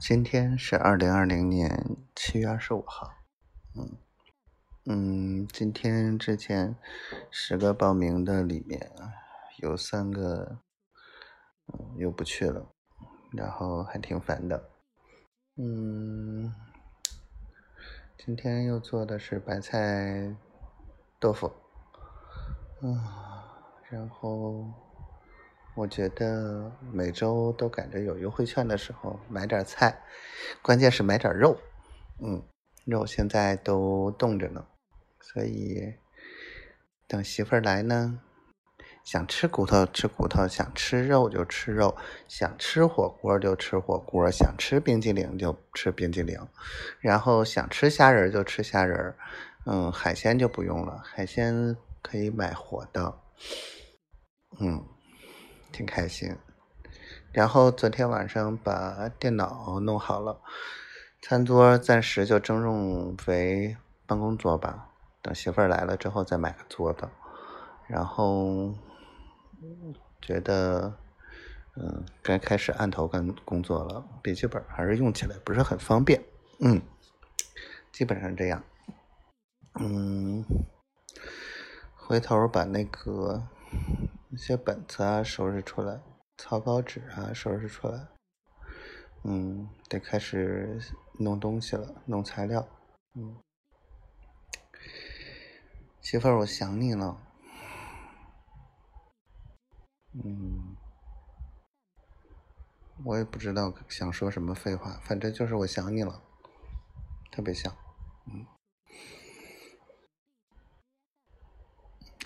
今天是二零二零年七月二十五号，嗯嗯，今天之前十个报名的里面有三个，嗯，又不去了，然后还挺烦的，嗯，今天又做的是白菜豆腐，嗯，然后。我觉得每周都赶着有优惠券的时候买点菜，关键是买点肉。嗯，肉现在都冻着呢，所以等媳妇儿来呢，想吃骨头吃骨头，想吃肉就吃肉，想吃火锅就吃火锅，想吃冰激凌就吃冰激凌，然后想吃虾仁就吃虾仁。嗯，海鲜就不用了，海鲜可以买活的。嗯。挺开心，然后昨天晚上把电脑弄好了，餐桌暂时就征用为办公桌吧，等媳妇儿来了之后再买个桌子。然后觉得，嗯，该开始按头干工作了，笔记本还是用起来不是很方便，嗯，基本上这样，嗯，回头把那个。些本子啊，收拾出来；草稿纸啊，收拾出来。嗯，得开始弄东西了，弄材料。嗯，媳妇儿，我想你了。嗯，我也不知道想说什么废话，反正就是我想你了，特别想。嗯，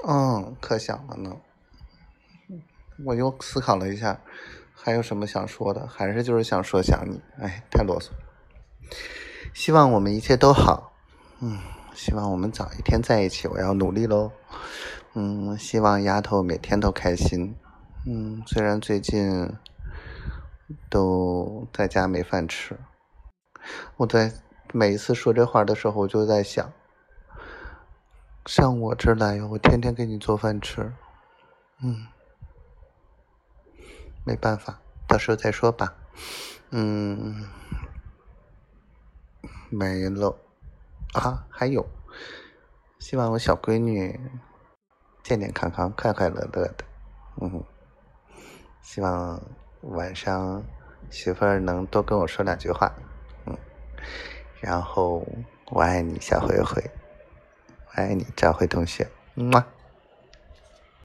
嗯，可想了呢。我又思考了一下，还有什么想说的？还是就是想说想你，哎，太啰嗦。希望我们一切都好，嗯，希望我们早一天在一起，我要努力喽。嗯，希望丫头每天都开心。嗯，虽然最近都在家没饭吃，我在每一次说这话的时候，我就在想，上我这儿来，我天天给你做饭吃，嗯。没办法，到时候再说吧。嗯，没了啊，还有，希望我小闺女健健康康、快快乐乐的。嗯，希望晚上媳妇儿能多跟我说两句话。嗯，然后我爱你，小灰灰，我爱你，赵辉同学。么。